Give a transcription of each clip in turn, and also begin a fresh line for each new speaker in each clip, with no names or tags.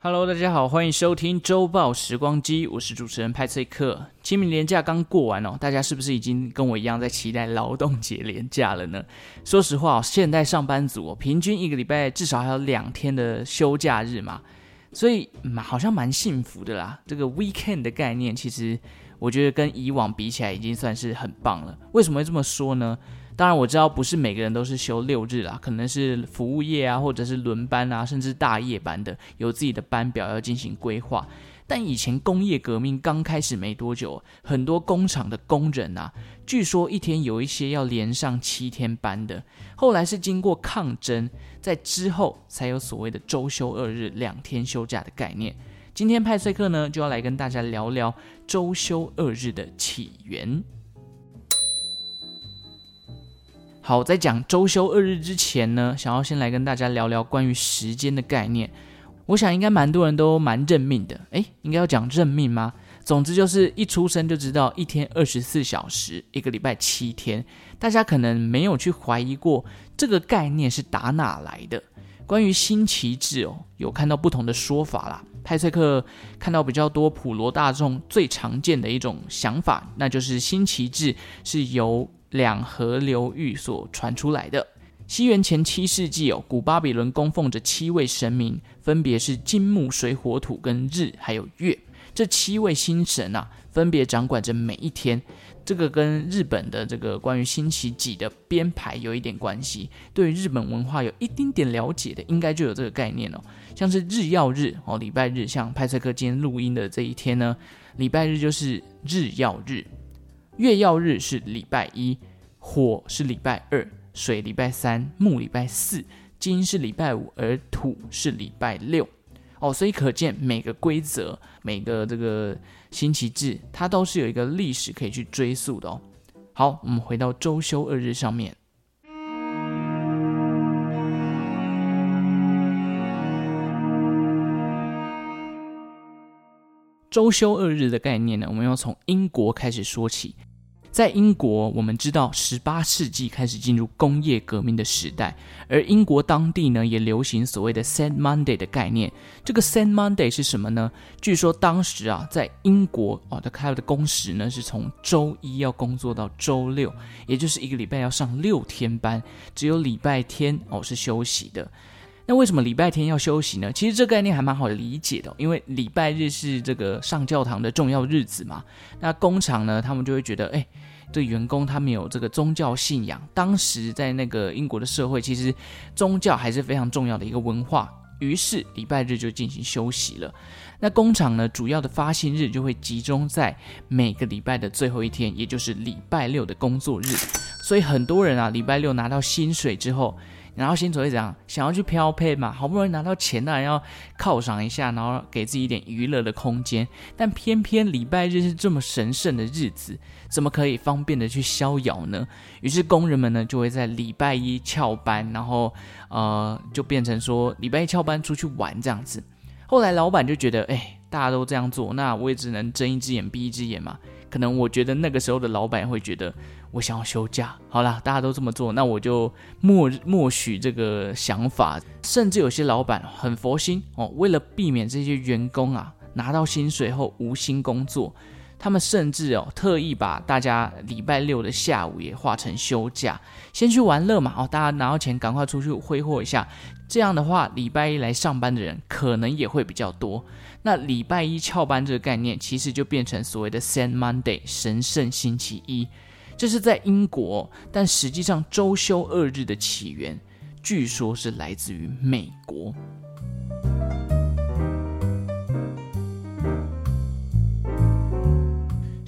Hello，大家好，欢迎收听周报时光机，我是主持人派翠克。清明连假刚过完哦，大家是不是已经跟我一样在期待劳动节连假了呢？说实话哦，现代上班族哦，平均一个礼拜至少还有两天的休假日嘛，所以，好像蛮幸福的啦。这个 weekend 的概念，其实我觉得跟以往比起来，已经算是很棒了。为什么会这么说呢？当然我知道不是每个人都是休六日啦，可能是服务业啊，或者是轮班啊，甚至大夜班的，有自己的班表要进行规划。但以前工业革命刚开始没多久，很多工厂的工人啊，据说一天有一些要连上七天班的。后来是经过抗争，在之后才有所谓的周休二日、两天休假的概念。今天派翠克呢，就要来跟大家聊聊周休二日的起源。好，在讲周休二日之前呢，想要先来跟大家聊聊关于时间的概念。我想应该蛮多人都蛮认命的，诶，应该要讲认命吗？总之就是一出生就知道一天二十四小时，一个礼拜七天。大家可能没有去怀疑过这个概念是打哪来的。关于星期制哦，有看到不同的说法啦。派翠克看到比较多普罗大众最常见的一种想法，那就是星期制是由两河流域所传出来的。西元前七世纪哦，古巴比伦供奉着七位神明，分别是金木水火土跟日还有月。这七位星神啊，分别掌管着每一天。这个跟日本的这个关于星期几的编排有一点关系。对于日本文化有一丁点了解的，应该就有这个概念哦。像是日曜日哦，礼拜日，像派翠克今天录音的这一天呢，礼拜日就是日曜日。月曜日是礼拜一，火是礼拜二，水礼拜三，木礼拜四，金是礼拜五，而土是礼拜六。哦，所以可见每个规则、每个这个星期制，它都是有一个历史可以去追溯的哦。好，我们回到周休二日上面。周休二日的概念呢，我们要从英国开始说起。在英国，我们知道十八世纪开始进入工业革命的时代，而英国当地呢也流行所谓的 Set Monday 的概念。这个 Set Monday 是什么呢？据说当时啊，在英国哦，他开的工时呢是从周一要工作到周六，也就是一个礼拜要上六天班，只有礼拜天哦是休息的。那为什么礼拜天要休息呢？其实这个概念还蛮好理解的，因为礼拜日是这个上教堂的重要日子嘛。那工厂呢，他们就会觉得，哎。对员工，他们有这个宗教信仰。当时在那个英国的社会，其实宗教还是非常重要的一个文化。于是礼拜日就进行休息了。那工厂呢，主要的发薪日就会集中在每个礼拜的最后一天，也就是礼拜六的工作日。所以很多人啊，礼拜六拿到薪水之后，然后薪水会怎样？想要去漂配嘛，好不容易拿到钱，当然要犒赏一下，然后给自己一点娱乐的空间。但偏偏礼拜日是这么神圣的日子，怎么可以方便的去逍遥呢？于是工人们呢就会在礼拜一翘班，然后呃就变成说礼拜一翘班出去玩这样子。后来老板就觉得，哎，大家都这样做，那我也只能睁一只眼闭一只眼嘛。可能我觉得那个时候的老板会觉得。我想要休假，好啦，大家都这么做，那我就默默许这个想法。甚至有些老板很佛心哦，为了避免这些员工啊拿到薪水后无心工作，他们甚至哦特意把大家礼拜六的下午也划成休假，先去玩乐嘛哦，大家拿到钱赶快出去挥霍一下。这样的话，礼拜一来上班的人可能也会比较多。那礼拜一翘班这个概念，其实就变成所谓的 Saint Monday 神圣星期一。这是在英国，但实际上周休二日的起源，据说是来自于美国。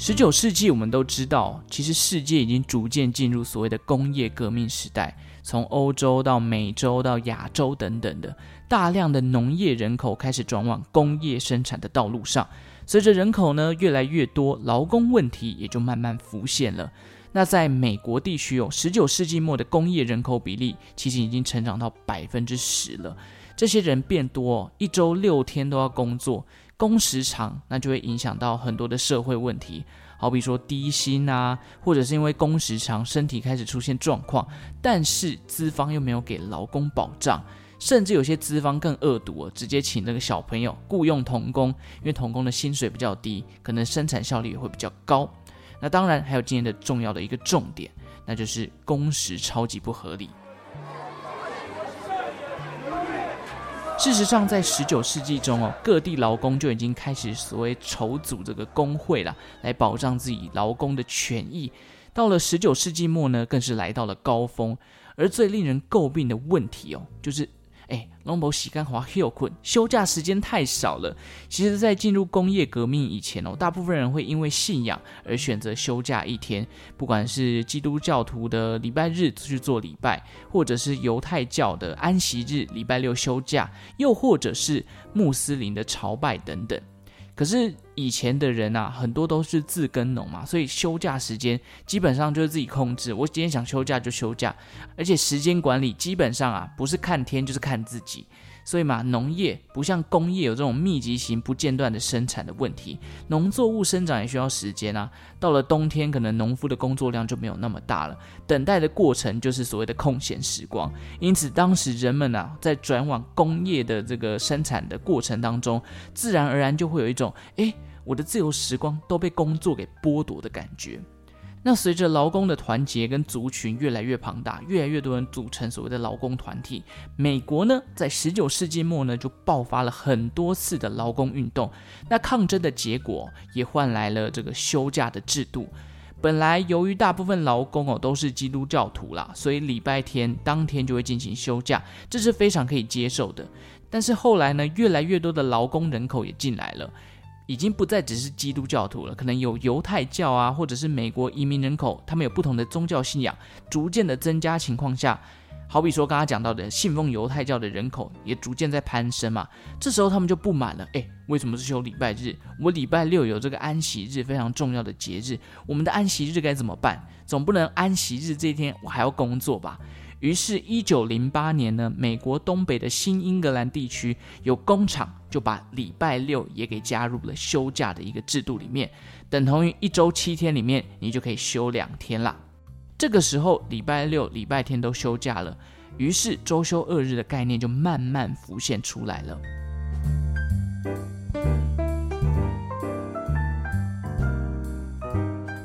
十九世纪，我们都知道，其实世界已经逐渐进入所谓的工业革命时代，从欧洲到美洲到亚洲等等的，大量的农业人口开始转往工业生产的道路上。随着人口呢越来越多，劳工问题也就慢慢浮现了。那在美国地区哦，十九世纪末的工业人口比例其实已经成长到百分之十了。这些人变多，一周六天都要工作，工时长，那就会影响到很多的社会问题，好比说低薪啊，或者是因为工时长，身体开始出现状况，但是资方又没有给劳工保障，甚至有些资方更恶毒哦，直接请那个小朋友雇佣童工，因为童工的薪水比较低，可能生产效率也会比较高。那当然还有今年的重要的一个重点，那就是工时超级不合理。事实上，在十九世纪中哦，各地劳工就已经开始所谓筹组这个工会了，来保障自己劳工的权益。到了十九世纪末呢，更是来到了高峰。而最令人诟病的问题哦，就是。哎，龙博洗干华休困，休假时间太少了。其实，在进入工业革命以前哦，大部分人会因为信仰而选择休假一天，不管是基督教徒的礼拜日去做礼拜，或者是犹太教的安息日礼拜六休假，又或者是穆斯林的朝拜等等。可是以前的人啊，很多都是自耕农嘛，所以休假时间基本上就是自己控制。我今天想休假就休假，而且时间管理基本上啊，不是看天就是看自己。所以嘛，农业不像工业有这种密集型不间断的生产的问题，农作物生长也需要时间啊。到了冬天，可能农夫的工作量就没有那么大了，等待的过程就是所谓的空闲时光。因此，当时人们啊，在转往工业的这个生产的过程当中，自然而然就会有一种，诶，我的自由时光都被工作给剥夺的感觉。那随着劳工的团结跟族群越来越庞大，越来越多人组成所谓的劳工团体，美国呢，在十九世纪末呢，就爆发了很多次的劳工运动。那抗争的结果也换来了这个休假的制度。本来由于大部分劳工哦都是基督教徒啦，所以礼拜天当天就会进行休假，这是非常可以接受的。但是后来呢，越来越多的劳工人口也进来了。已经不再只是基督教徒了，可能有犹太教啊，或者是美国移民人口，他们有不同的宗教信仰，逐渐的增加情况下，好比说刚刚讲到的信奉犹太教的人口也逐渐在攀升嘛，这时候他们就不满了，诶，为什么是休礼拜日？我礼拜六有这个安息日，非常重要的节日，我们的安息日该怎么办？总不能安息日这一天我还要工作吧？于是，一九零八年呢，美国东北的新英格兰地区有工厂就把礼拜六也给加入了休假的一个制度里面，等同于一周七天里面你就可以休两天啦。这个时候，礼拜六、礼拜天都休假了，于是周休二日的概念就慢慢浮现出来了。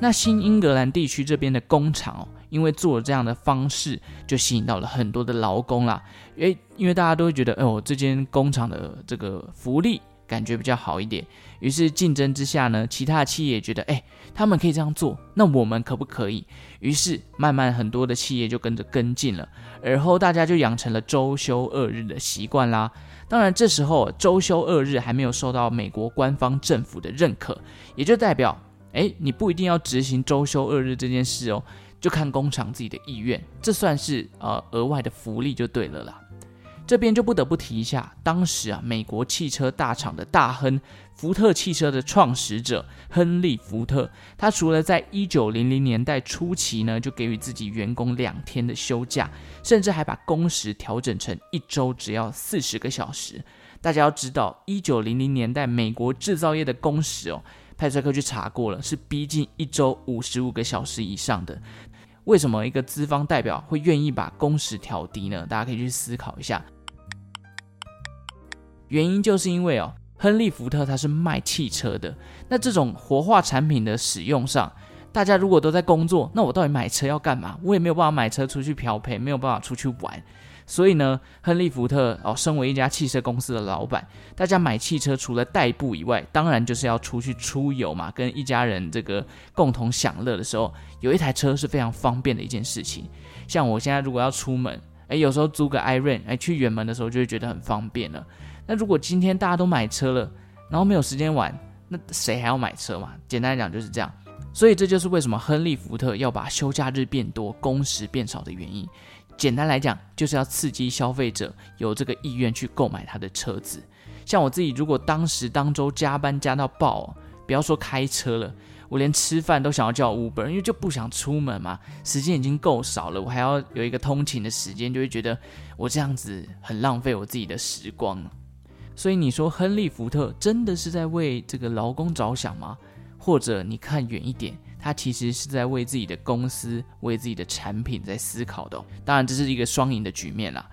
那新英格兰地区这边的工厂哦。因为做了这样的方式，就吸引到了很多的劳工啦。诶，因为大家都会觉得，哦，这间工厂的这个福利感觉比较好一点。于是竞争之下呢，其他的企业觉得，诶，他们可以这样做，那我们可不可以？于是慢慢很多的企业就跟着跟进了，而后大家就养成了周休二日的习惯啦。当然，这时候周休二日还没有受到美国官方政府的认可，也就代表，诶，你不一定要执行周休二日这件事哦。就看工厂自己的意愿，这算是呃额外的福利就对了啦。这边就不得不提一下，当时啊美国汽车大厂的大亨福特汽车的创始者亨利·福特，他除了在一九零零年代初期呢，就给予自己员工两天的休假，甚至还把工时调整成一周只要四十个小时。大家要知道，一九零零年代美国制造业的工时哦，派帅克去查过了，是逼近一周五十五个小时以上的。为什么一个资方代表会愿意把工时调低呢？大家可以去思考一下。原因就是因为哦，亨利·福特他是卖汽车的，那这种活化产品的使用上，大家如果都在工作，那我到底买车要干嘛？我也没有办法买车出去漂配，没有办法出去玩。所以呢，亨利·福特哦，身为一家汽车公司的老板，大家买汽车除了代步以外，当然就是要出去出游嘛，跟一家人这个共同享乐的时候，有一台车是非常方便的一件事情。像我现在如果要出门，诶，有时候租个 iRent，诶，去远门的时候就会觉得很方便了。那如果今天大家都买车了，然后没有时间玩，那谁还要买车嘛？简单来讲就是这样。所以这就是为什么亨利·福特要把休假日变多、工时变少的原因。简单来讲，就是要刺激消费者有这个意愿去购买他的车子。像我自己，如果当时当周加班加到爆，不要说开车了，我连吃饭都想要叫 Uber，因为就不想出门嘛，时间已经够少了，我还要有一个通勤的时间，就会觉得我这样子很浪费我自己的时光。所以你说亨利·福特真的是在为这个劳工着想吗？或者你看远一点？他其实是在为自己的公司、为自己的产品在思考的。当然，这是一个双赢的局面啦。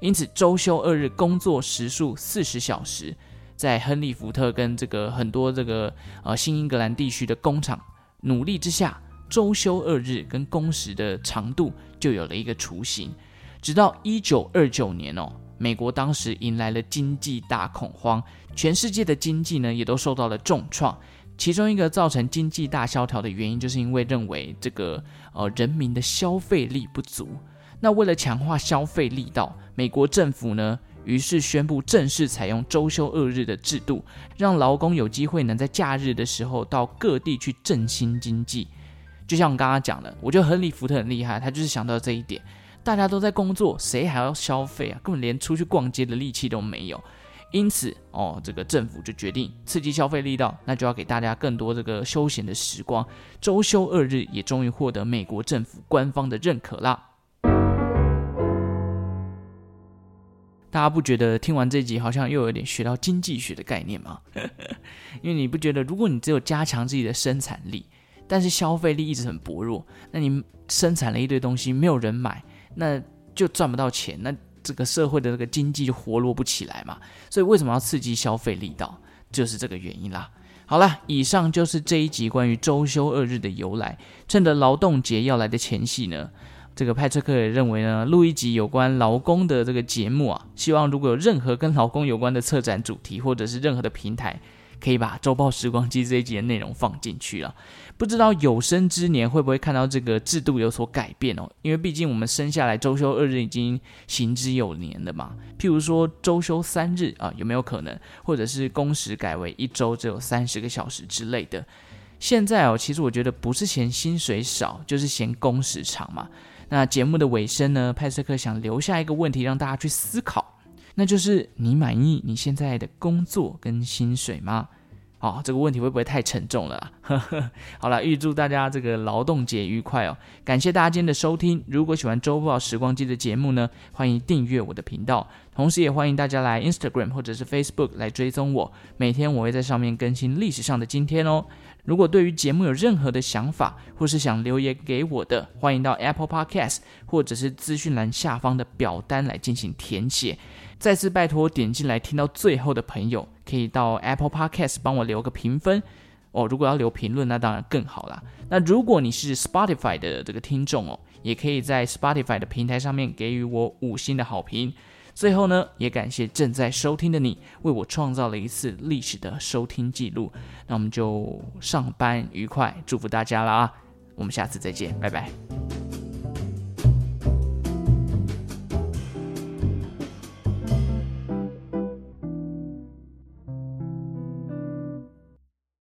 因此周休二日工作时数四十小时，在亨利福特跟这个很多这个呃新英格兰地区的工厂努力之下，周休二日跟工时的长度就有了一个雏形。直到一九二九年哦，美国当时迎来了经济大恐慌，全世界的经济呢也都受到了重创。其中一个造成经济大萧条的原因，就是因为认为这个呃人民的消费力不足。那为了强化消费力道，美国政府呢于是宣布正式采用周休二日的制度，让劳工有机会能在假日的时候到各地去振兴经济。就像我刚刚讲的，我觉得亨利福特很厉害，他就是想到这一点。大家都在工作，谁还要消费啊？根本连出去逛街的力气都没有。因此，哦，这个政府就决定刺激消费力道，那就要给大家更多这个休闲的时光。周休二日也终于获得美国政府官方的认可啦。大家不觉得听完这集好像又有点学到经济学的概念吗？因为你不觉得，如果你只有加强自己的生产力，但是消费力一直很薄弱，那你生产了一堆东西，没有人买，那就赚不到钱，那。这个社会的这个经济就活络不起来嘛，所以为什么要刺激消费力道，就是这个原因啦。好了，以上就是这一集关于周休二日的由来。趁着劳动节要来的前夕呢，这个派车客也认为呢，录一集有关劳工的这个节目啊，希望如果有任何跟劳工有关的策展主题，或者是任何的平台。可以把周报时光机这一集的内容放进去了，不知道有生之年会不会看到这个制度有所改变哦？因为毕竟我们生下来周休二日已经行之有年了嘛。譬如说周休三日啊，有没有可能？或者是工时改为一周只有三十个小时之类的？现在哦，其实我觉得不是嫌薪水少，就是嫌工时长嘛。那节目的尾声呢，派翠克想留下一个问题让大家去思考。那就是你满意你现在的工作跟薪水吗？哦，这个问题会不会太沉重了？好了，预祝大家这个劳动节愉快哦！感谢大家今天的收听。如果喜欢周报时光机的节目呢，欢迎订阅我的频道，同时也欢迎大家来 Instagram 或者是 Facebook 来追踪我。每天我会在上面更新历史上的今天哦。如果对于节目有任何的想法，或是想留言给我的，欢迎到 Apple Podcast 或者是资讯栏下方的表单来进行填写。再次拜托点进来听到最后的朋友，可以到 Apple Podcast 帮我留个评分哦。如果要留评论，那当然更好啦。那如果你是 Spotify 的这个听众哦，也可以在 Spotify 的平台上面给予我五星的好评。最后呢，也感谢正在收听的你，为我创造了一次历史的收听记录。那我们就上班愉快，祝福大家了啊！我们下次再见，拜拜。